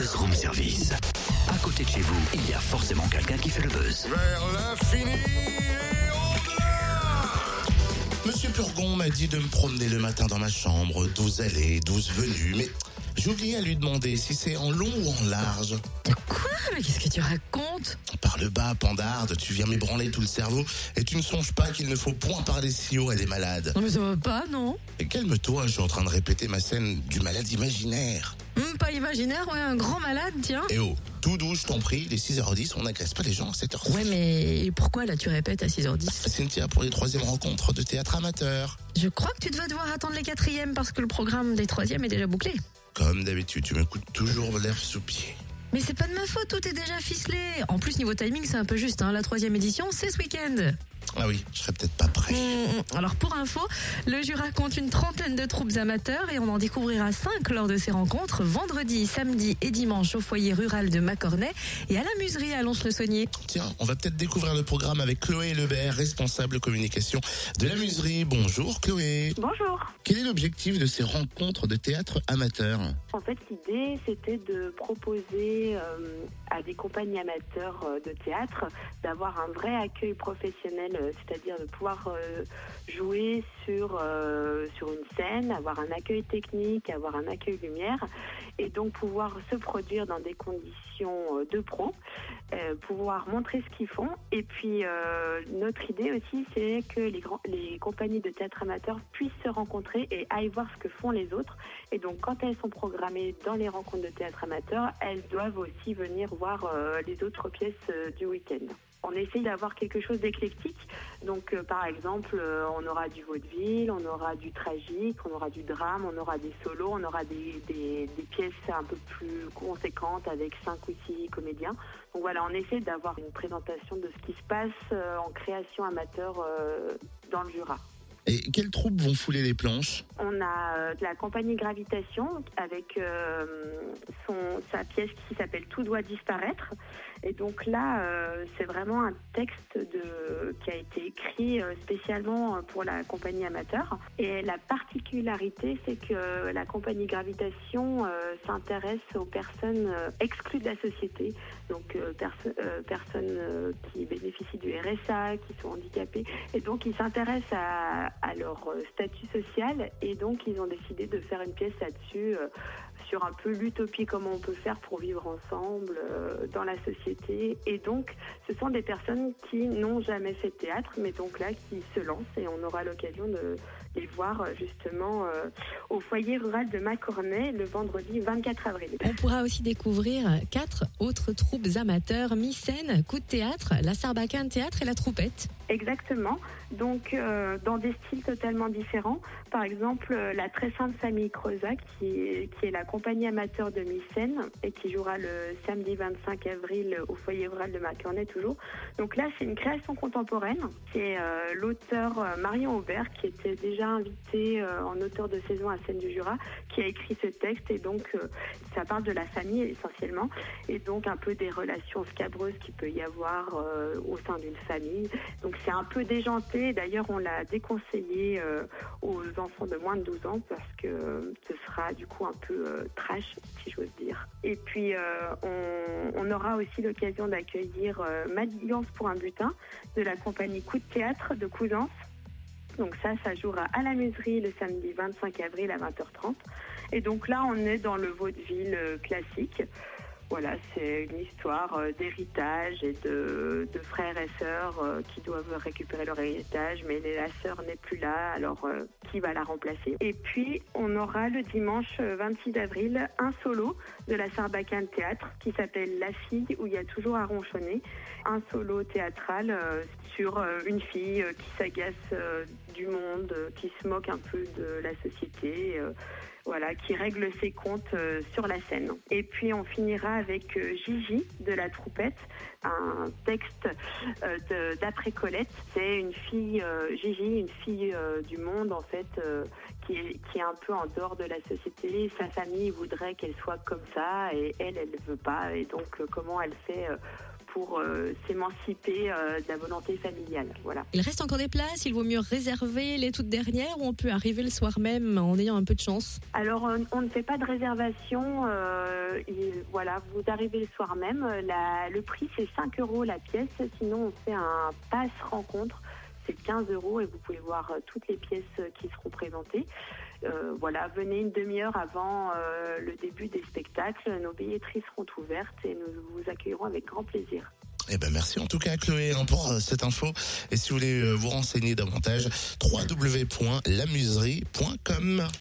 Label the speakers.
Speaker 1: Buzz Room Service. À côté de chez vous, il y a forcément quelqu'un qui fait le buzz.
Speaker 2: Vers l'infini et au-delà
Speaker 3: Monsieur Purgon m'a dit de me promener le matin dans ma chambre, 12 allées, 12 venues, mais j'ai oublié à lui demander si c'est en long ou en large.
Speaker 4: Mais qu'est-ce que tu racontes?
Speaker 3: Par le bas, pandarde, tu viens m'ébranler tout le cerveau et tu ne songes pas qu'il ne faut point parler si haut, elle est malade.
Speaker 4: Non mais ça va pas, non
Speaker 3: Et calme-toi, je suis en train de répéter ma scène du malade imaginaire.
Speaker 4: Hum, Pas imaginaire, ouais, un grand malade, tiens.
Speaker 3: Eh oh, tout doux, je t'en prie, les 6h10, on n'agresse pas les gens à 7h.
Speaker 4: Ouais, mais pourquoi là tu répètes à 6h10
Speaker 3: Cynthia pour les troisièmes rencontres de théâtre amateur.
Speaker 4: Je crois que tu devais devoir attendre les quatrièmes parce que le programme des troisièmes est déjà bouclé.
Speaker 3: Comme d'habitude, tu me coûtes toujours l'air sous pied.
Speaker 4: Mais c'est pas de ma faute, tout est déjà ficelé. En plus, niveau timing, c'est un peu juste. Hein. La troisième édition, c'est ce week-end.
Speaker 3: Ah oui, je serais peut-être pas prêt.
Speaker 4: Hum, Alors pour info, le Jura compte une trentaine de troupes amateurs et on en découvrira cinq lors de ces rencontres vendredi, samedi et dimanche au foyer rural de Macornet et à la muserie à Lons-le-Saunier.
Speaker 3: Tiens, on va peut-être découvrir le programme avec Chloé Lebert, responsable communication de la muserie. Bonjour Chloé.
Speaker 5: Bonjour.
Speaker 3: Quel est l'objectif de ces rencontres de théâtre amateur?
Speaker 5: En fait, l'idée, c'était de proposer euh, à des compagnies amateurs euh, de théâtre d'avoir un vrai accueil professionnel, euh, c'est-à-dire de pouvoir euh, jouer sur, euh, sur une scène, avoir un accueil technique, avoir un accueil lumière, et donc pouvoir se produire dans des conditions de pro, pouvoir montrer ce qu'ils font. Et puis, notre idée aussi, c'est que les, les compagnies de théâtre amateurs puissent se rencontrer et aillent voir ce que font les autres. Et donc, quand elles sont programmées dans les rencontres de théâtre amateur, elles doivent aussi venir voir les autres pièces du week-end. On essaye d'avoir quelque chose d'éclectique. Donc, euh, par exemple, euh, on aura du vaudeville, on aura du tragique, on aura du drame, on aura des solos, on aura des, pièces un peu plus conséquentes avec cinq ou six comédiens. Donc voilà, on essaie d'avoir une présentation de ce qui se passe euh, en création amateur dans le Jura.
Speaker 3: Et quelles troupes vont fouler les planches?
Speaker 5: On a euh, de la compagnie Gravitation avec euh, son, sa pièce qui s'appelle Tout doit disparaître. Et donc là, euh, c'est vraiment un texte qui a été écrit spécialement pour la compagnie amateur. Et la particularité, c'est que la compagnie Gravitation s'intéresse aux personnes exclues de la société, donc euh, euh, personnes euh, qui bénéficient du RSA, qui sont handicapées. Et donc, ils s'intéressent à, leur statut social et donc ils ont décidé de faire une pièce là-dessus sur un peu l'utopie, comment on peut faire pour vivre ensemble euh, dans la société. Et donc, ce sont des personnes qui n'ont jamais fait de théâtre, mais donc là, qui se lancent et on aura l'occasion de les voir euh, justement euh, au foyer rural de Macornet le vendredi 24 avril.
Speaker 4: On pourra aussi découvrir quatre autres troupes amateurs, mi-scène, coup de théâtre, la Sarbacane Théâtre et la Troupette.
Speaker 5: Exactement. Donc, euh, dans des styles totalement différents. Par exemple, la très sainte famille Creusac, qui est, qui est la compagnie amateur de Mycène et qui jouera le samedi 25 avril au foyer rural de Macornet toujours. Donc là, c'est une création contemporaine. C'est euh, l'auteur euh, Marion Aubert, qui était déjà invité euh, en auteur de saison à Scène du Jura, qui a écrit ce texte. Et donc, ça parle de la famille essentiellement. Et donc, un peu des relations scabreuses qu'il peut y avoir au sein d'une famille. Donc, c'est un peu déjanté. D'ailleurs, on l'a déconseillé aux enfants de moins de 12 ans parce que ce sera du coup un peu trash, si j'ose dire. Et puis, euh, on, aura aussi l'occasion d'accueillir euh, Malliance pour un butin de la compagnie Coup de théâtre de Cousance. Donc ça, ça jouera à la muserie le samedi 25 avril à 20h30. Et donc là, on est dans le vaudeville euh, classique. Voilà, c'est une histoire euh, d'héritage et de, frères et sœurs euh, qui doivent récupérer leur héritage, mais la sœur n'est plus là, alors euh, qui va la remplacer? Et puis, on aura le dimanche euh, 26 avril un solo de la Sarbacane Théâtre qui s'appelle La fille où il y a toujours à ronchonner. Un solo théâtral sur une fille qui s'agace du monde, qui se moque un peu de la société. voilà, qui règle ses comptes sur la scène. Et puis on finira avec euh, Gigi de la Troupette, un texte euh, d'après Colette. C'est une fille, euh, Gigi, une fille du monde en fait, qui, est, qui est un peu en dehors de la société. Sa famille voudrait qu'elle soit comme ça et elle, elle ne veut pas. Et donc comment elle fait pour euh, s'émanciper euh, de la volonté familiale. Voilà.
Speaker 4: Il reste encore des places, il vaut mieux réserver les toutes dernières ou on peut arriver le soir même en ayant un peu de chance?
Speaker 5: Alors, on, ne fait pas de réservation. euh, il- voilà. vous arrivez le soir même. La- le prix, c'est 5 euros la pièce. Sinon, on fait un pass rencontre. C'est 15 euros et vous pouvez voir toutes les pièces qui seront présentées. Euh, voilà, venez une demi-heure avant euh, le début des spectacles. Nos billetteries seront ouvertes et nous vous accueillerons avec grand plaisir.
Speaker 3: Eh ben merci en tout cas Chloé hein, pour euh, cette info. Et si vous voulez vous renseigner davantage, www.lamuserie.com.